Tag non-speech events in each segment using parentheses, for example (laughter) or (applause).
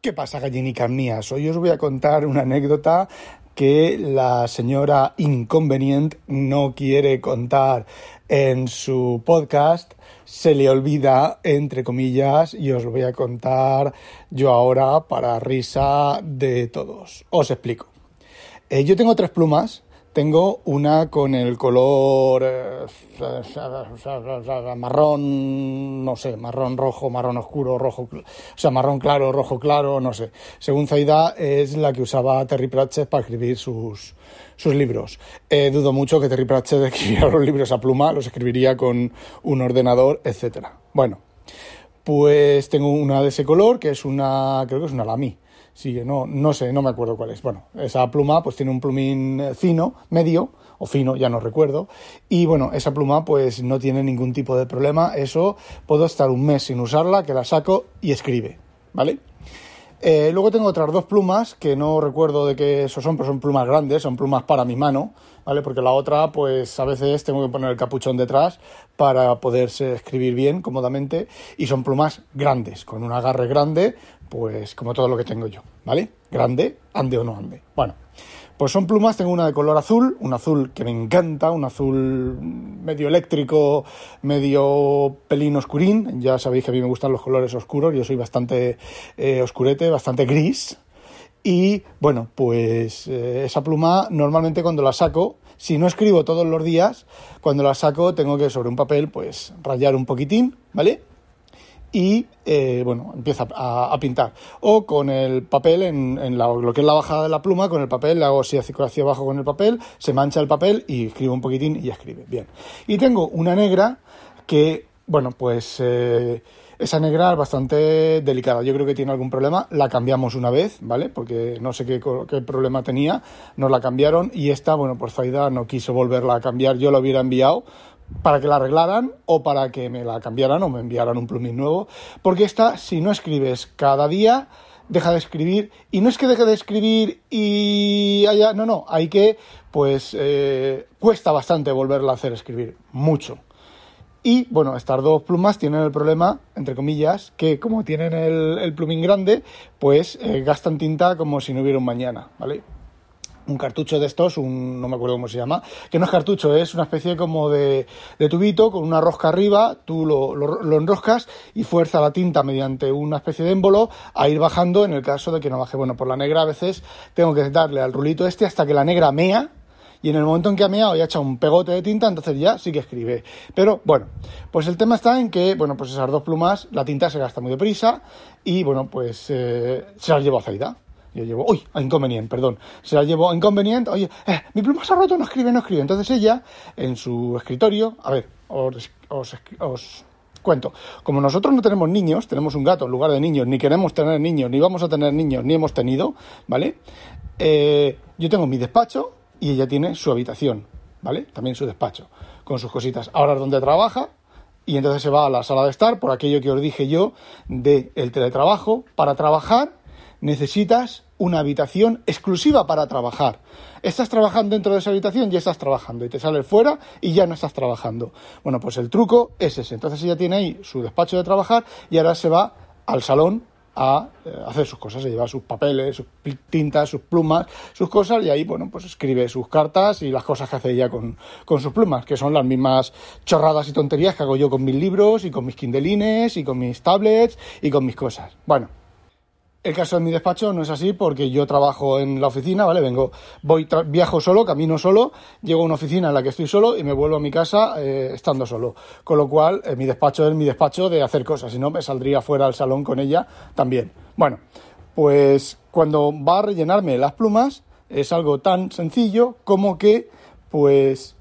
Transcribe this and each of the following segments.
¿Qué pasa, gallinicas mías? Hoy os voy a contar una anécdota que la señora Inconvenient no quiere contar en su podcast. Se le olvida, entre comillas, y os lo voy a contar yo ahora para risa de todos. Os explico. Eh, yo tengo tres plumas tengo una con el color eh, marrón, no sé, marrón rojo, marrón oscuro, rojo, o sea, marrón claro, rojo claro, no sé. Según Zaida es la que usaba Terry Pratchett para escribir sus, sus libros. Eh, dudo mucho que Terry Pratchett (laughs) escribiera los libros a pluma, los escribiría con un ordenador, etcétera. Bueno, pues tengo una de ese color, que es una, creo que es una Lamy Sí, no, no sé, no me acuerdo cuál es. Bueno, esa pluma pues tiene un plumín eh, fino, medio, o fino, ya no recuerdo. Y bueno, esa pluma pues no tiene ningún tipo de problema. Eso puedo estar un mes sin usarla, que la saco y escribe, ¿vale? Eh, luego tengo otras dos plumas que no recuerdo de qué eso son, pero son plumas grandes, son plumas para mi mano, ¿vale? Porque la otra, pues a veces tengo que poner el capuchón detrás para poderse escribir bien, cómodamente, y son plumas grandes, con un agarre grande, pues como todo lo que tengo yo, ¿vale? Grande, ande o no ande. Bueno, pues son plumas, tengo una de color azul, un azul que me encanta, un azul medio eléctrico, medio pelín oscurín, ya sabéis que a mí me gustan los colores oscuros, yo soy bastante eh, oscurete, bastante gris, y bueno, pues eh, esa pluma normalmente cuando la saco, si no escribo todos los días, cuando la saco tengo que sobre un papel pues rayar un poquitín, ¿vale? y eh, bueno, empieza a, pintar. O con el papel, en, lo que es la bajada de la pluma, con el papel, le hago así hacia abajo con el papel, se mancha el papel y escribo un poquitín y ya escribe. Bien. Y tengo una negra que, bueno, pues eh, esa negra es bastante delicada. Yo creo que tiene algún problema. La cambiamos una vez, ¿vale? Porque no sé qué, qué problema tenía. Nos la cambiaron y esta, bueno, pues Zaida no quiso volverla a cambiar. Yo la hubiera enviado para que la arreglaran o para que me la cambiaran o me enviaran un plumín nuevo, porque esta, si no escribes cada día, deja de escribir, y no es que deje de escribir y haya, no, no, hay que, pues, eh, cuesta bastante volverla a hacer escribir, mucho. Y bueno, estas dos plumas tienen el problema, entre comillas, que como tienen el, plumín grande, pues eh, gastan tinta como si no hubiera un mañana, ¿vale? un cartucho de estos, un, no me acuerdo cómo se llama, que no es cartucho, es una especie como de, de tubito con una rosca arriba, tú lo, lo, enroscas y fuerza la tinta mediante una especie de émbolo a ir bajando en el caso de que no baje. Bueno, por la negra a veces tengo que darle al rulito este hasta que la negra mea y en el momento en que ha meado y ha echado un pegote de tinta, entonces ya sí que escribe. Pero bueno, pues el tema está en que, bueno, pues esas dos plumas, la tinta se gasta muy deprisa y bueno, pues eh, se las llevo a Zaida yo llevo, uy, a inconveniente, perdón. Se la llevo a inconveniente, oye, eh, mi pluma se ha roto, no escribe, no escribe. Entonces ella, en su escritorio, a ver, os, os, cuento. Como nosotros no tenemos niños, tenemos un gato en lugar de niños, ni queremos tener niños, ni vamos a tener niños, ni hemos tenido, ¿vale? Eh, yo tengo mi despacho y ella tiene su habitación, ¿vale? También su despacho, con sus cositas. Ahora es donde trabaja, y entonces se va a la sala de estar por aquello que os dije yo del el teletrabajo para trabajar necesitas una habitación exclusiva para trabajar. Estás trabajando dentro de esa habitación, ya estás trabajando y te sales fuera y ya no estás trabajando. Bueno, pues el truco es ese. Entonces ella tiene ahí su despacho de trabajar y ahora se va al salón a eh, hacer sus cosas, se lleva sus papeles, sus tintas, sus plumas, sus cosas y ahí, bueno, pues escribe sus cartas y las cosas que hace ella con, con sus plumas, que son las mismas chorradas y tonterías que hago yo con mis libros y con mis kindelines y con mis tablets y con mis cosas. Bueno, el caso de mi despacho no es así porque yo trabajo en la oficina, ¿vale? Vengo, voy, viajo solo, camino solo, llego a una oficina en la que estoy solo y me vuelvo a mi casa eh, estando solo. Con lo cual, eh, mi despacho es mi despacho de hacer cosas, si no me saldría fuera al salón con ella también. Bueno, pues cuando va a rellenarme las plumas es algo tan sencillo como que, pues,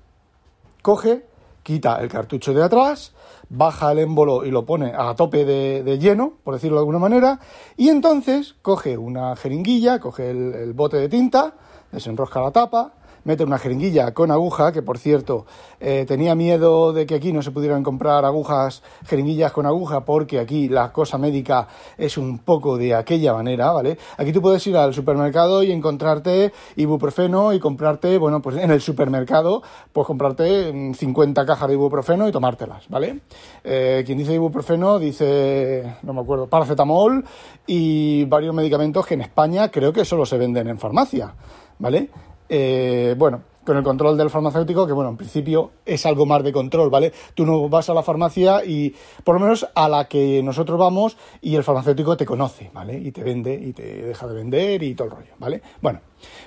coge, quita el cartucho de atrás, baja el émbolo y lo pone a tope de, lleno, por decirlo de alguna manera, y entonces coge una jeringuilla, coge el bote de tinta, desenrosca la tapa, mete una jeringuilla con aguja, que por cierto, eh, tenía miedo de que aquí no se pudieran comprar agujas, jeringuillas con aguja, porque aquí la cosa médica es un poco de aquella manera, ¿vale? Aquí tú puedes ir al supermercado y encontrarte ibuprofeno y comprarte, bueno, pues en el supermercado, pues comprarte 50 mm, cajas de ibuprofeno y tomártelas, ¿vale? Eh, quien dice ibuprofeno dice, no me acuerdo, paracetamol y varios medicamentos que en España creo que solo se venden en farmacia, ¿vale? Eh, bueno, con el control del farmacéutico, que bueno, en principio es algo más de control, ¿vale? Tú no vas a la farmacia y, por lo menos a la que nosotros vamos, y el farmacéutico te conoce, ¿vale? Y te vende y te deja de vender y todo el rollo, ¿vale? Bueno,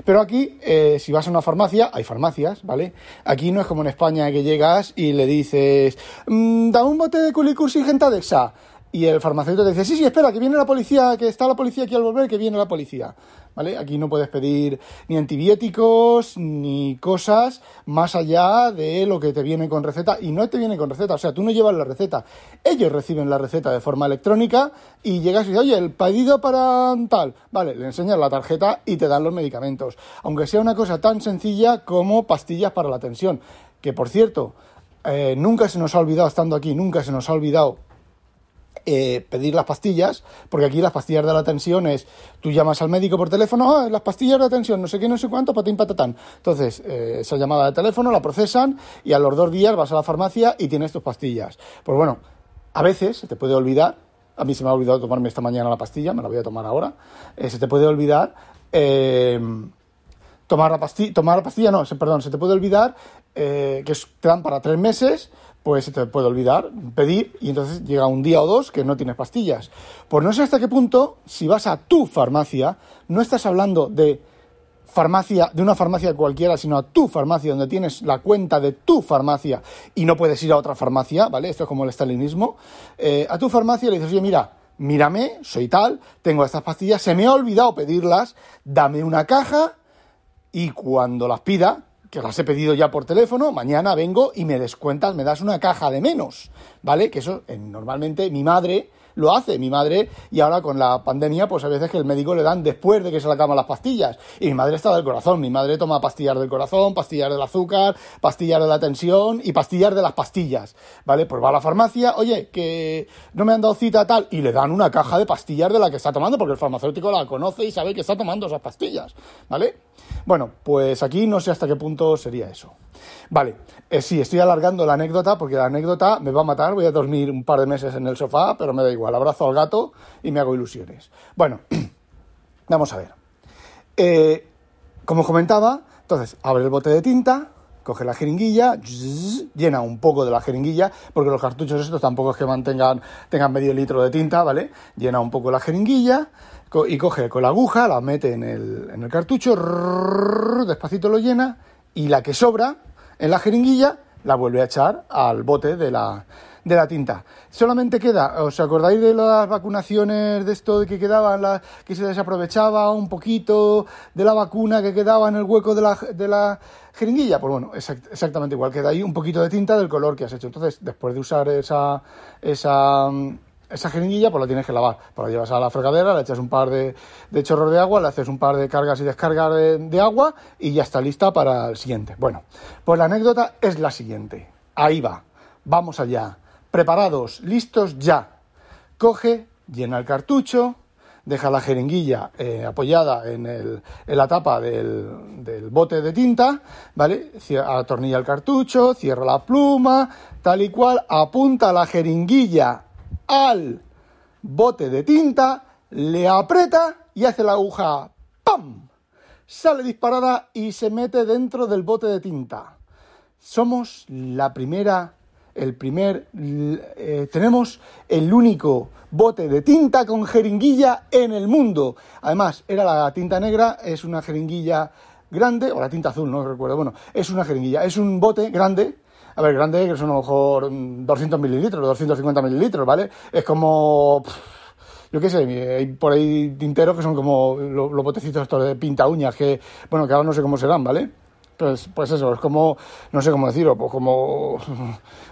pero aquí, eh, si vas a una farmacia, hay farmacias, ¿vale? Aquí no es como en España que llegas y le dices, mm, da un bote de culicur sin gentadexa. Y el farmacéutico te dice, sí, sí, espera, que viene la policía, que está la policía aquí al volver, que viene la policía. ¿Vale? Aquí no puedes pedir ni antibióticos ni cosas más allá de lo que te viene con receta. Y no te viene con receta, o sea, tú no llevas la receta. Ellos reciben la receta de forma electrónica y llegas y dices, oye, el pedido para tal. Vale, le enseñas la tarjeta y te dan los medicamentos. Aunque sea una cosa tan sencilla como pastillas para la tensión. Que por cierto, eh, nunca se nos ha olvidado, estando aquí, nunca se nos ha olvidado eh, pedir las pastillas, porque aquí las pastillas de la tensión es, tú llamas al médico por teléfono, ah, las pastillas de la tensión, no sé qué, no sé cuánto, patín, patatán. Entonces, eh, esa llamada de teléfono la procesan y a los dos días vas a la farmacia y tienes tus pastillas. Pues bueno, a veces se te puede olvidar, a mí se me ha olvidado tomarme esta mañana la pastilla, me la voy a tomar ahora, eh, se te puede olvidar tomar la pastilla, tomar la pastilla no, perdón, se te puede olvidar que te dan para tres meses pues se te puede olvidar pedir y entonces llega un día o dos que no tienes pastillas. Pues no sé hasta qué punto, si vas a tu farmacia, no estás hablando de farmacia, de una farmacia cualquiera, sino a tu farmacia, donde tienes la cuenta de tu farmacia y no puedes ir a otra farmacia, ¿vale? Esto es como el estalinismo. Eh, a tu farmacia le dices, oye, mira, mírame, soy tal, tengo estas pastillas, se me ha olvidado pedirlas, dame una caja y cuando las pida, que las he pedido ya por teléfono, mañana vengo y me descuentas, me das una caja de menos, ¿vale? Que eso eh, normalmente mi madre lo hace, mi madre, y ahora con la pandemia, pues a veces que el médico le dan después de que se le acaban las pastillas. Y mi madre está del corazón, mi madre toma pastillas del corazón, pastillas del azúcar, pastillas de la tensión y pastillas de las pastillas, ¿vale? Pues va a la farmacia, oye, que no me han dado cita tal, y le dan una caja de pastillas de la que está tomando, porque el farmacéutico la conoce y sabe que está tomando esas pastillas, ¿vale? Bueno, pues aquí no sé hasta qué punto sería eso. Vale, eh, sí, estoy alargando la anécdota porque la anécdota me va a matar, voy a dormir un par de meses en el sofá, pero me da igual, abrazo al gato y me hago ilusiones. Bueno, (clears throat) vamos a ver. Eh, como comentaba, entonces abre el bote de tinta, coge la jeringuilla, llena un poco de la jeringuilla, porque los cartuchos estos tampoco es que mantengan, tengan medio litro de tinta, ¿vale? Llena un poco la jeringuilla y coge con la aguja, la mete en el, en el cartucho, despacito lo llena y la que sobra en la jeringuilla la vuelve a echar al bote de la, de la tinta. Solamente queda, ¿os acordáis de las vacunaciones de esto de que quedaban, la, que se desaprovechaba un poquito de la vacuna que quedaba en el hueco de la, de la jeringuilla? Pues bueno, exactamente igual, queda ahí un poquito de tinta del color que has hecho. Entonces, después de usar esa, esa esa jeringuilla pues la tienes que lavar. Pues la llevas a la fregadera, le echas un par de, chorros de agua, le haces un par de cargas y descargas de, agua y ya está lista para el siguiente. Bueno, pues la anécdota es la siguiente. Ahí va. Vamos allá. Preparados, listos ya. Coge, llena el cartucho, deja la jeringuilla eh, apoyada en, el, la tapa del, del, bote de tinta, ¿vale? Atornilla el cartucho, cierra la pluma, tal y cual, apunta la jeringuilla al bote de tinta, le aprieta y hace la aguja ¡pam! Sale disparada y se mete dentro del bote de tinta. Somos la primera, el primer, eh, tenemos el único bote de tinta con jeringuilla en el mundo. Además, era la tinta negra, es una jeringuilla grande, o la tinta azul, no recuerdo, bueno, es una jeringuilla, es un bote grande a ver, grande, que son a lo mejor 200 mililitros, 250 mililitros, ¿vale? Es como... yo qué sé, hay por ahí tinteros que son como los, botecitos estos de pinta uñas, que, bueno, que ahora no sé cómo serán, ¿vale? pues, pues eso, es como, no sé cómo decirlo, pues como,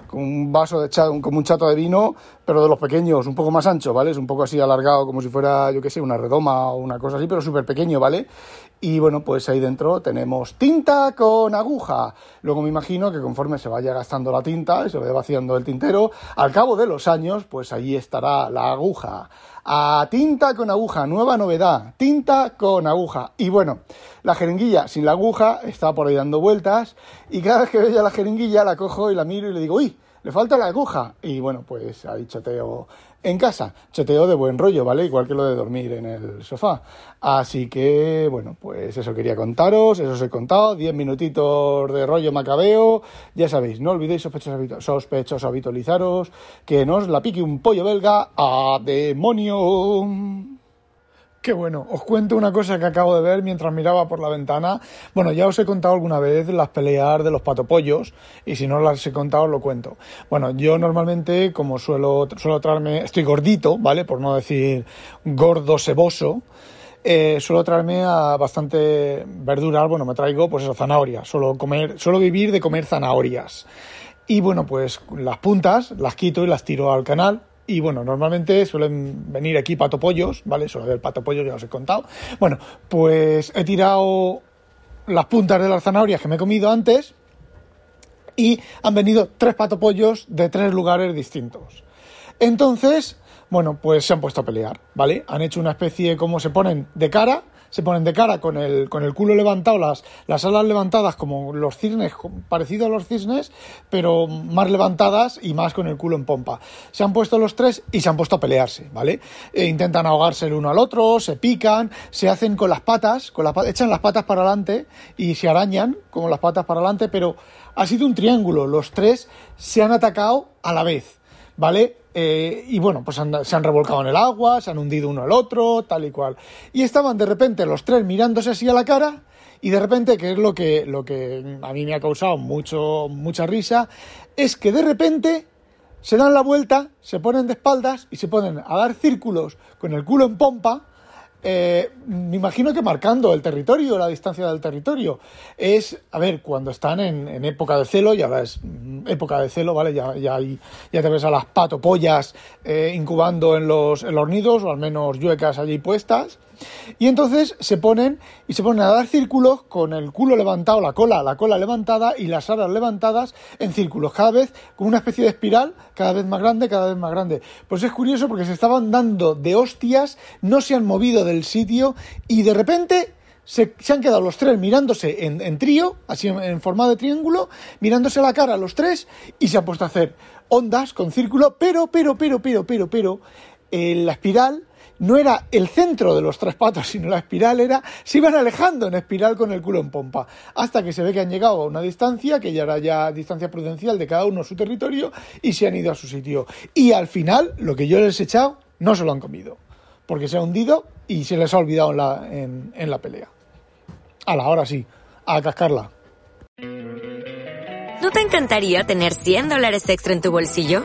como un vaso de chato, como un chato de vino, pero de los pequeños, un poco más ancho, ¿vale? Es un poco así alargado, como si fuera, yo qué sé, una redoma o una cosa así, pero súper pequeño, ¿vale? Y bueno, pues ahí dentro tenemos tinta con aguja. Luego me imagino que conforme se vaya gastando la tinta y se vaya vaciando el tintero, al cabo de los años, pues allí estará la aguja. A tinta con aguja, nueva novedad, tinta con aguja. Y bueno, la jeringuilla sin la aguja está por ahí dando vueltas y cada vez que veía la jeringuilla la cojo y la miro y le digo, uy, le falta la aguja. Y bueno, pues ahí choteo en casa. Choteo de buen rollo, ¿vale? Igual que lo de dormir en el sofá. Así que, bueno, pues eso quería contaros, eso os he contado. Diez minutitos de rollo macabeo. Ya sabéis, no olvidéis sospechosos habitualizaros, que nos la pique un pollo belga a demonio. Qué bueno, os cuento una cosa que acabo de ver mientras miraba por la ventana. Bueno, ya os he contado alguna vez las peleas de los patopollos y si no las he contado os lo cuento. Bueno, yo normalmente como suelo, suelo traerme, estoy gordito, ¿vale? Por no decir gordo seboso. Eh, suelo traerme a bastante verduras, bueno, me traigo pues eso, zanahorias, suelo comer, suelo vivir de comer zanahorias. Y bueno, pues las puntas las quito y las tiro al canal, y bueno, normalmente suelen venir aquí patopollos, ¿vale? Suele haber patopollos, ya os he contado. Bueno, pues he tirado las puntas de las zanahorias que me he comido antes y han venido tres patopollos de tres lugares distintos. Entonces, bueno, pues se han puesto a pelear, ¿vale? Han hecho una especie como se ponen de cara se ponen de cara con el, con el culo levantado, las, las alas levantadas como los cisnes, parecido a los cisnes, pero más levantadas y más con el culo en pompa. Se han puesto los tres y se han puesto a pelearse, ¿vale? E intentan ahogarse el uno al otro, se pican, se hacen con las patas, con echan las patas para adelante y se arañan con las patas para adelante, pero ha sido un triángulo. Los tres se han atacado a la vez, ¿vale? Eh, y bueno, pues se han revolcado en el agua, se han hundido uno al otro, tal y cual. Y estaban de repente los tres mirándose así a la cara y de repente, que es lo que, lo que a mí me ha causado mucho, mucha risa, es que de repente se dan la vuelta, se ponen de espaldas y se ponen a dar círculos con el culo en pompa eh, me imagino que marcando el territorio, la distancia del territorio. Es, a ver, cuando están en, época de celo, ya ves, época de celo, ¿vale? Ya, ya, ya te ves a las patopollas eh, incubando en los, en los nidos, o al menos yuecas allí puestas. Y entonces se ponen y se ponen a dar círculos con el culo levantado, la cola, la cola levantada y las alas levantadas en círculos, cada vez con una especie de espiral, cada vez más grande, cada vez más grande. Pues es curioso porque se estaban dando de hostias, no se han movido del sitio y de repente se, han quedado los tres mirándose en, trío, así en, forma de triángulo, mirándose la cara los tres y se han puesto a hacer ondas con círculo, pero, pero, pero, pero, pero, pero, eh, la espiral no era el centro de los tres patos, sino la espiral era, se iban alejando en espiral con el culo en pompa, hasta que se ve que han llegado a una distancia, que ya era ya distancia prudencial de cada uno a su territorio, y se han ido a su sitio. Y al final, lo que yo les he echado, no se lo han comido, porque se ha hundido y se les ha olvidado en la, pelea. A la hora sí, a cascarla. ¿No te encantaría tener 100 dólares extra en tu bolsillo?